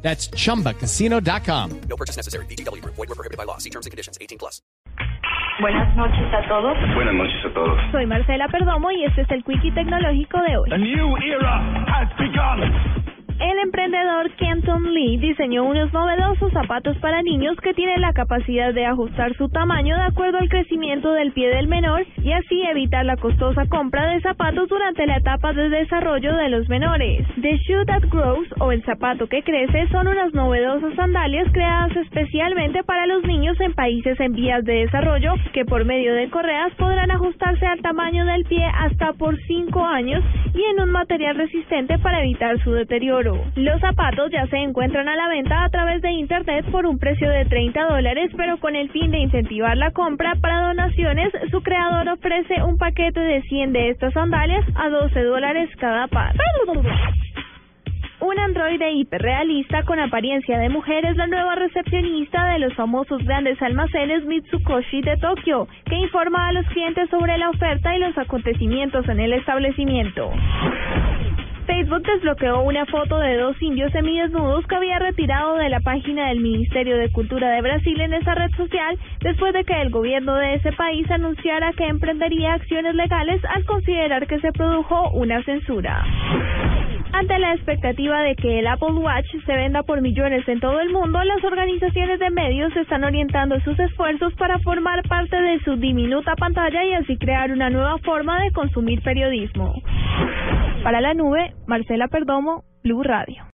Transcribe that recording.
That's chumbacasino.com. No purchase necessary. BGW. Void were prohibited by law. See terms and conditions. 18 plus. Buenas noches a todos. Buenas noches a todos. Soy Marcela Perdomo y este es el Quickie Tecnológico de hoy. A new era has begun. El emprendedor Kenton Lee diseñó unos novedosos zapatos para niños que tienen la capacidad de ajustar su tamaño de acuerdo al crecimiento del pie del menor y así evitar la costosa compra de zapatos durante la etapa de desarrollo de los menores. The Shoe That Grows o el zapato que crece son unas novedosas sandalias creadas especialmente para los niños en países en vías de desarrollo que por medio de correas podrán ajustarse al tamaño del pie hasta por 5 años y en un material resistente para evitar su deterioro. Los zapatos ya se encuentran a la venta a través de internet por un precio de 30 dólares, pero con el fin de incentivar la compra para donaciones, su creador ofrece un paquete de 100 de estas sandalias a 12 dólares cada par. Un androide hiperrealista con apariencia de mujer es la nueva recepcionista de los famosos grandes almacenes Mitsukoshi de Tokio, que informa a los clientes sobre la oferta y los acontecimientos en el establecimiento. Facebook desbloqueó una foto de dos indios semidesnudos que había retirado de la página del Ministerio de Cultura de Brasil en esa red social después de que el gobierno de ese país anunciara que emprendería acciones legales al considerar que se produjo una censura. Ante la expectativa de que el Apple Watch se venda por millones en todo el mundo, las organizaciones de medios están orientando sus esfuerzos para formar parte de su diminuta pantalla y así crear una nueva forma de consumir periodismo. Para la nube, Marcela Perdomo, Blue Radio.